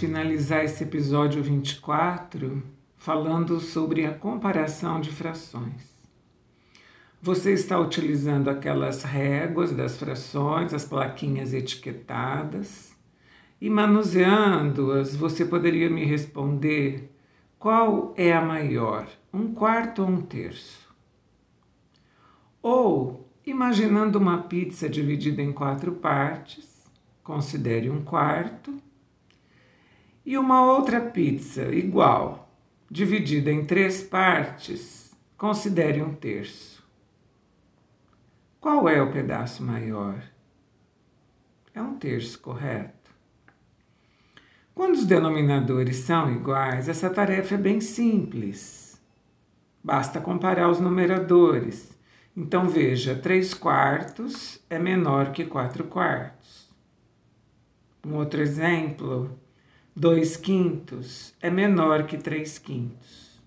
finalizar esse episódio 24 falando sobre a comparação de frações. Você está utilizando aquelas réguas das frações, as plaquinhas etiquetadas, e manuseando-as, você poderia me responder qual é a maior, um quarto ou um terço? Ou, imaginando uma pizza dividida em quatro partes, considere um quarto, e uma outra pizza igual, dividida em três partes, considere um terço. Qual é o pedaço maior? É um terço, correto? Quando os denominadores são iguais, essa tarefa é bem simples. Basta comparar os numeradores. Então veja, 3 quartos é menor que 4 quartos. Um outro exemplo, 2 quintos é menor que 3 quintos.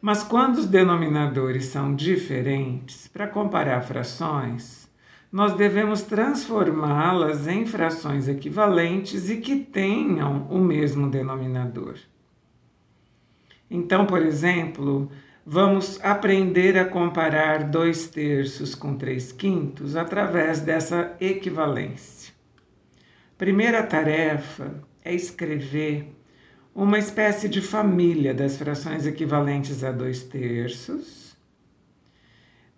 Mas quando os denominadores são diferentes, para comparar frações, nós devemos transformá-las em frações equivalentes e que tenham o mesmo denominador. Então, por exemplo, vamos aprender a comparar dois terços com três quintos através dessa equivalência. Primeira tarefa é escrever uma espécie de família das frações equivalentes a dois terços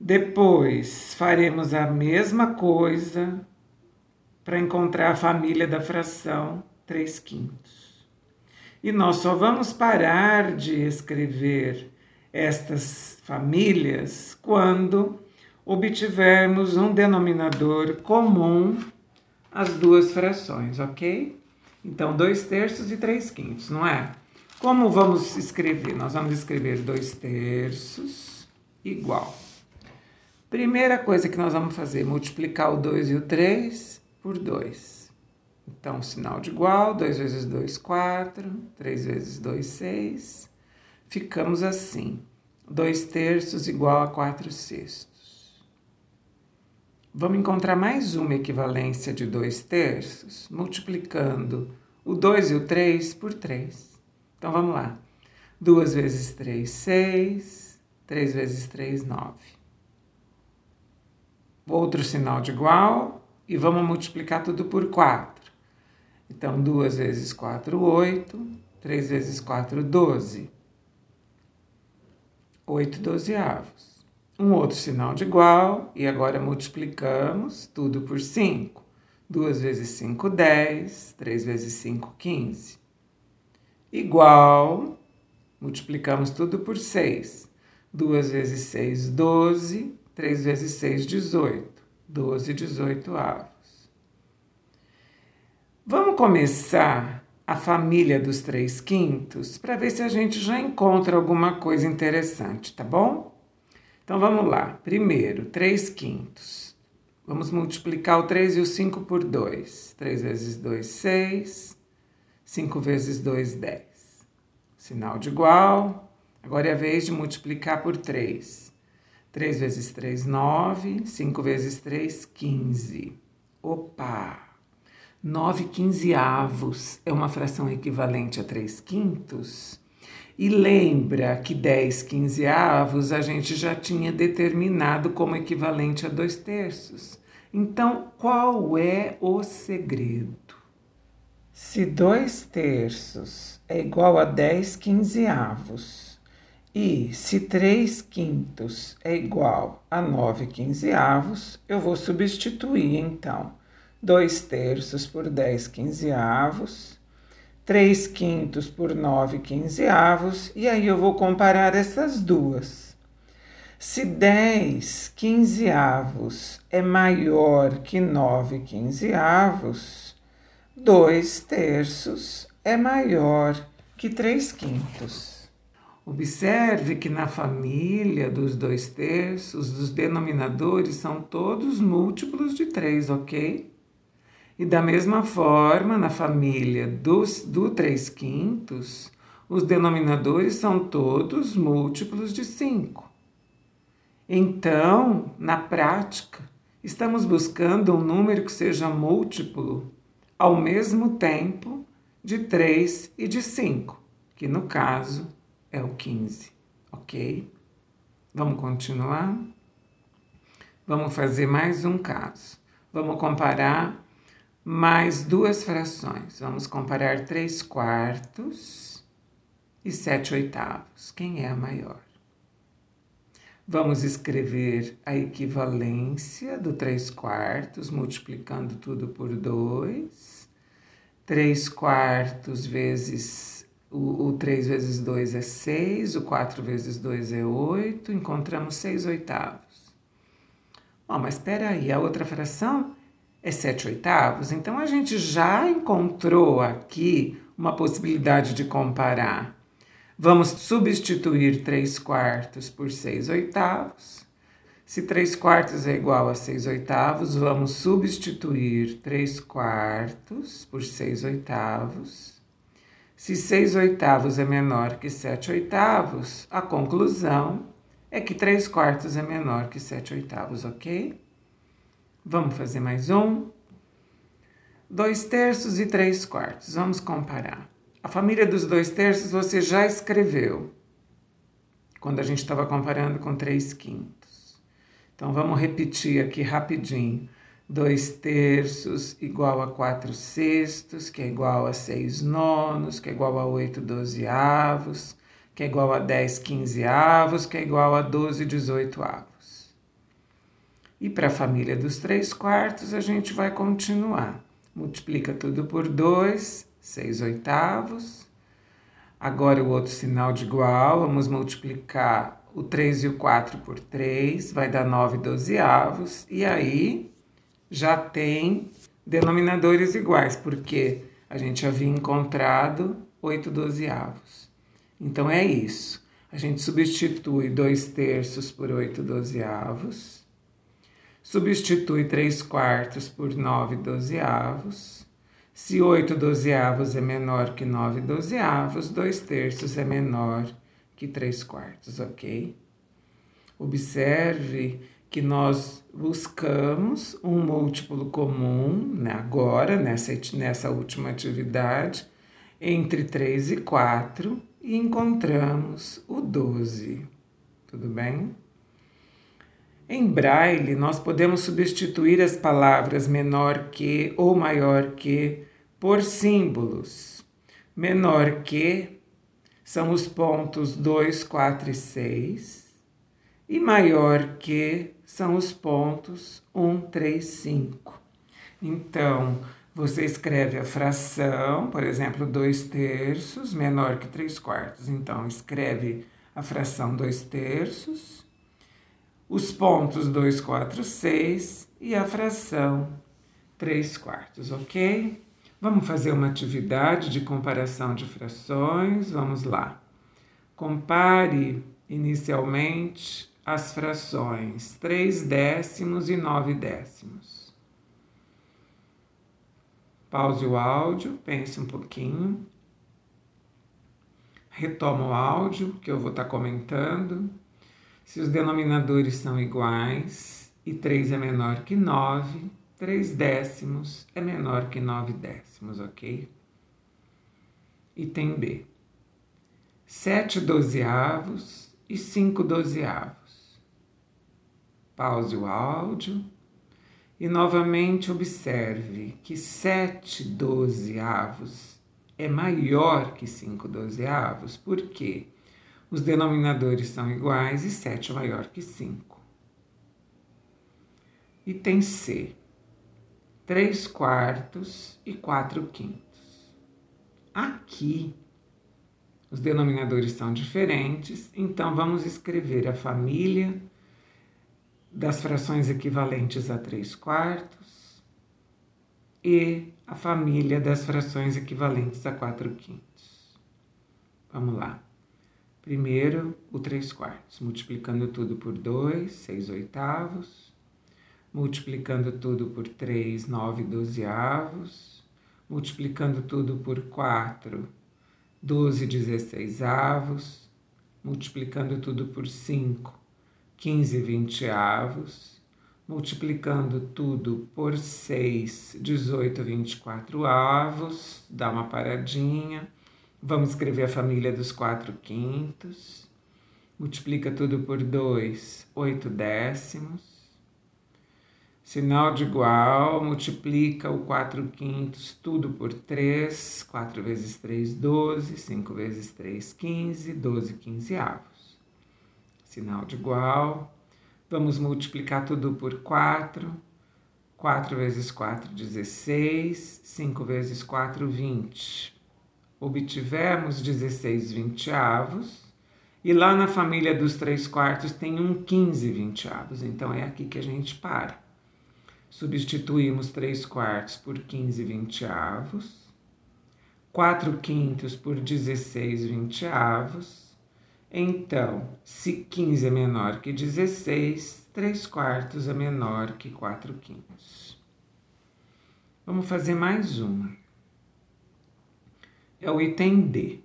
depois faremos a mesma coisa para encontrar a família da fração 3 quintos. E nós só vamos parar de escrever estas famílias quando obtivermos um denominador comum às duas frações, ok? Então, 2 terços e 3 quintos, não é? Como vamos escrever? Nós vamos escrever 2 terços igual Primeira coisa que nós vamos fazer, multiplicar o 2 e o 3 por 2. Então, sinal de igual, 2 vezes 2, 4, 3 vezes 2, 6. Ficamos assim, 2 terços igual a 4 sextos. Vamos encontrar mais uma equivalência de 2 terços, multiplicando o 2 e o 3 por 3. Então, vamos lá. 2 vezes 3, 6. 3 vezes 3, 9 outro sinal de igual e vamos multiplicar tudo por 4. Então, 2 vezes 4, 8. 3 vezes 4, 12. 8 dozeavos. Um outro sinal de igual e agora multiplicamos tudo por 5. 2 vezes 5, 10. 3 vezes 5, 15. Igual, multiplicamos tudo por 6. 2 vezes 6, 12. 3 vezes 6, 18. 12, 18 avos. Vamos começar a família dos 3 quintos para ver se a gente já encontra alguma coisa interessante, tá bom? Então vamos lá. Primeiro, 3 quintos. Vamos multiplicar o 3 e o 5 por 2. 3 vezes 2, 6. 5 vezes 2, 10. Sinal de igual. Agora é a vez de multiplicar por 3. 3 vezes 3, 9. 5 vezes 3, 15. Opa! 9 quinzeavos é uma fração equivalente a 3 quintos. E lembra que 10 quinzeavos a gente já tinha determinado como equivalente a 2 terços. Então, qual é o segredo? Se 2 terços é igual a 10 quinzeavos, e se 3 quintos é igual a 9 quinzeavos, eu vou substituir então 2 terços por 10 quinzeavos, 3 quintos por 9 quinzeavos, e aí eu vou comparar essas duas. Se 10 quinzeavos é maior que 9 quinzeavos, 2 terços é maior que 3 quintos. Observe que na família dos dois terços, os denominadores são todos múltiplos de 3, ok? E da mesma forma, na família dos, do 3 quintos, os denominadores são todos múltiplos de 5. Então, na prática, estamos buscando um número que seja múltiplo ao mesmo tempo de 3 e de 5, que no caso é o 15, ok? Vamos continuar? Vamos fazer mais um caso. Vamos comparar mais duas frações. Vamos comparar 3 quartos e 7 oitavos. Quem é a maior? Vamos escrever a equivalência do 3 quartos, multiplicando tudo por 2. 3 quartos vezes o, o 3 vezes 2 é 6, o 4 vezes 2 é 8, encontramos 6 oitavos. Bom, mas espera aí, a outra fração é 7 oitavos, então a gente já encontrou aqui uma possibilidade de comparar. Vamos substituir 3 quartos por 6 oitavos. Se 3 quartos é igual a 6 oitavos, vamos substituir 3 quartos por 6 oitavos. Se 6 oitavos é menor que 7 oitavos, a conclusão é que 3 quartos é menor que 7 oitavos, ok? Vamos fazer mais um. 2 terços e 3 quartos. Vamos comparar. A família dos 2 terços você já escreveu quando a gente estava comparando com 3 quintos. Então vamos repetir aqui rapidinho. 2 terços igual a 4 sextos, que é igual a 6 nonos, que é igual a 8 dozeavos, que é igual a 10 quinzeavos, que é igual a 12 dezoitoavos. E para a família dos 3 quartos, a gente vai continuar. Multiplica tudo por 2, 6 oitavos. Agora o outro sinal de igual, vamos multiplicar o 3 e o 4 por 3, vai dar 9 dozeavos. E aí já tem denominadores iguais, porque a gente havia encontrado 8 dozeavos. Então é isso. A gente substitui 2 terços por 8 dozeavos Substitui 3 quartos por 9 dozeavos. Se 8 dozeavos é menor que 9 dozeavos, 2 terços é menor que 3 quartos, ok? Observe que nós buscamos um múltiplo comum né, agora, nessa, nessa última atividade, entre 3 e 4 e encontramos o 12. Tudo bem? Em braille, nós podemos substituir as palavras menor que ou maior que por símbolos. Menor que são os pontos 2, 4 e 6, e maior que são os pontos 1, 3, 5. Então, você escreve a fração, por exemplo, 2 terços menor que 3 quartos. Então, escreve a fração 2 terços os pontos 2, 4, 6 e a fração 3 quartos, ok? Vamos fazer uma atividade de comparação de frações. Vamos lá. Compare inicialmente as frações 3 décimos e 9 décimos. Pause o áudio, pense um pouquinho. Retoma o áudio que eu vou estar comentando. Se os denominadores são iguais e 3 é menor que 9, 3 décimos é menor que 9 décimos, ok? Item B. 7 dozeavos e 5 dozeavos. Pause o áudio e novamente observe que 7 dozeavos é maior que 5 dozeavos, por quê? Os denominadores são iguais e 7 é maior que 5. Item C. 3 quartos e 4 quintos. Aqui, os denominadores são diferentes, então vamos escrever a família das frações equivalentes a 3 quartos e a família das frações equivalentes a 4 quintos. Vamos lá. Primeiro, o 3 quartos, multiplicando tudo por 2, 6 oitavos. Multiplicando tudo por 3, 9 dozeavos. Multiplicando tudo por 4, 12 dezesseisavos. Multiplicando tudo por 5, 15 vinte avos. multiplicando tudo por 6, 18, 24 avos, dá uma paradinha. Vamos escrever a família dos 4 quintos. Multiplica tudo por 2, 8 décimos. Sinal de igual, multiplica o 4 quintos, tudo por 3. 4 vezes 3, 12. 5 vezes 3, 15. 12 quinzeavos. Sinal de igual. Vamos multiplicar tudo por 4. 4 vezes 4, 16. 5 vezes 4, 20. Obtivemos 16 vinteavos. E lá na família dos 3 quartos tem um 15 vinteavos. Então é aqui que a gente para. Substituímos 3 quartos por 15 vinteavos, 4 quintos por 16 vinteavos. Então, se 15 é menor que 16, 3 quartos é menor que 4 quintos. Vamos fazer mais uma. É o item D.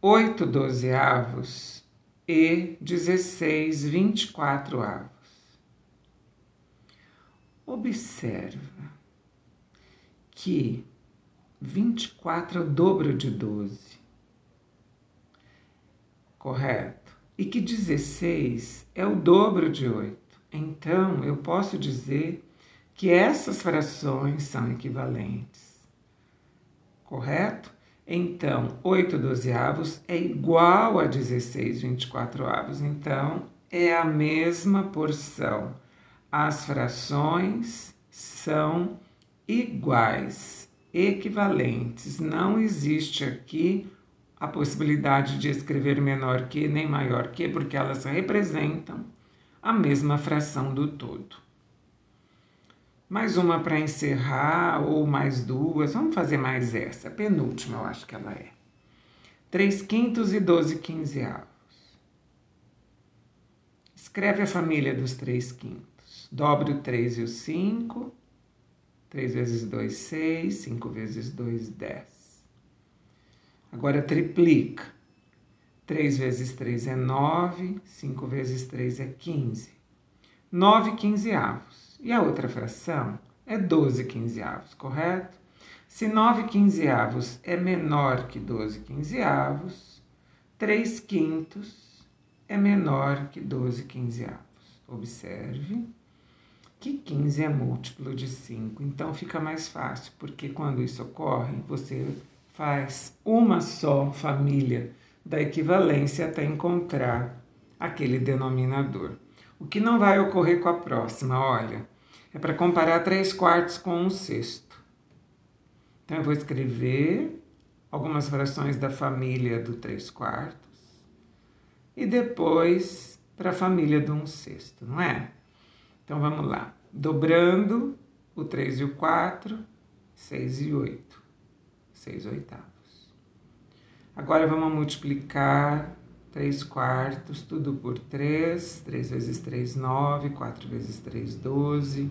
8 dozeavos e 16 24 avos. Observa que 24 é o dobro de 12. Correto? E que 16 é o dobro de 8. Então, eu posso dizer que essas frações são equivalentes. Correto? Então, 8 dozeavos é igual a 16 24 avos. Então, é a mesma porção as frações são iguais, equivalentes. Não existe aqui a possibilidade de escrever menor que nem maior que, porque elas representam a mesma fração do todo. Mais uma para encerrar, ou mais duas. Vamos fazer mais essa. penúltima, eu acho que ela é. 3 quintos e 12 quinzeavos. Escreve a família dos 3 quintos. Dobre o 3 e o 5. 3 vezes 2, 6. 5 vezes 2, 10. Agora triplica. 3 vezes 3 é 9. 5 vezes 3 é 15. 9 quinzeavos. E a outra fração é 12 quinzeavos, correto? Se 9 quinzeavos é menor que 12 quinzeavos, 3 quintos é menor que 12 quinzeavos. Observe que 15 é múltiplo de 5. Então fica mais fácil, porque quando isso ocorre, você faz uma só família da equivalência até encontrar aquele denominador. O que não vai ocorrer com a próxima, olha, é para comparar 3 quartos com um sexto. Então eu vou escrever algumas frações da família do 3 quartos e depois para a família do 1 um sexto, não é? Então vamos lá. Dobrando o 3 e o 4, 6 e 8. 6 oitavos. Agora vamos multiplicar 3 quartos, tudo por 3. 3 vezes 3, 9. 4 vezes 3, 12.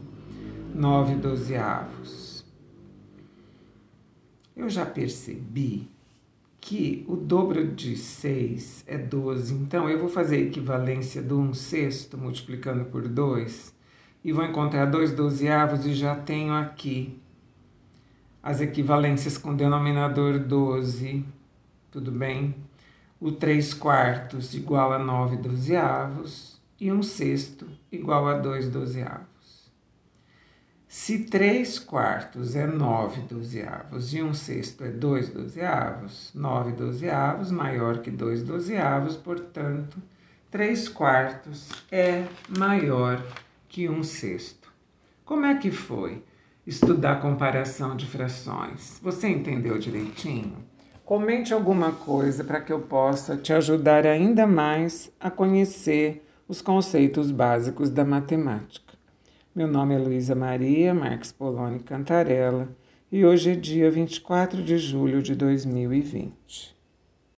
9 dozeavos. Eu já percebi que o dobro de 6 é 12, então eu vou fazer a equivalência do 1 sexto multiplicando por 2 e vou encontrar dois dozeavos e já tenho aqui as equivalências com denominador 12, tudo bem? O 3 quartos igual a 9 dozeavos e um sexto igual a 2 dozeavos. Se 3 quartos é 9 dozeavos e um sexto é 2 dozeavos, 9 dozeavos maior que 2 dozeavos, portanto, 3 quartos é maior que que um sexto. Como é que foi estudar comparação de frações? Você entendeu direitinho? Comente alguma coisa para que eu possa te ajudar ainda mais a conhecer os conceitos básicos da matemática. Meu nome é Luísa Maria Marques Poloni Cantarella e hoje é dia 24 de julho de 2020.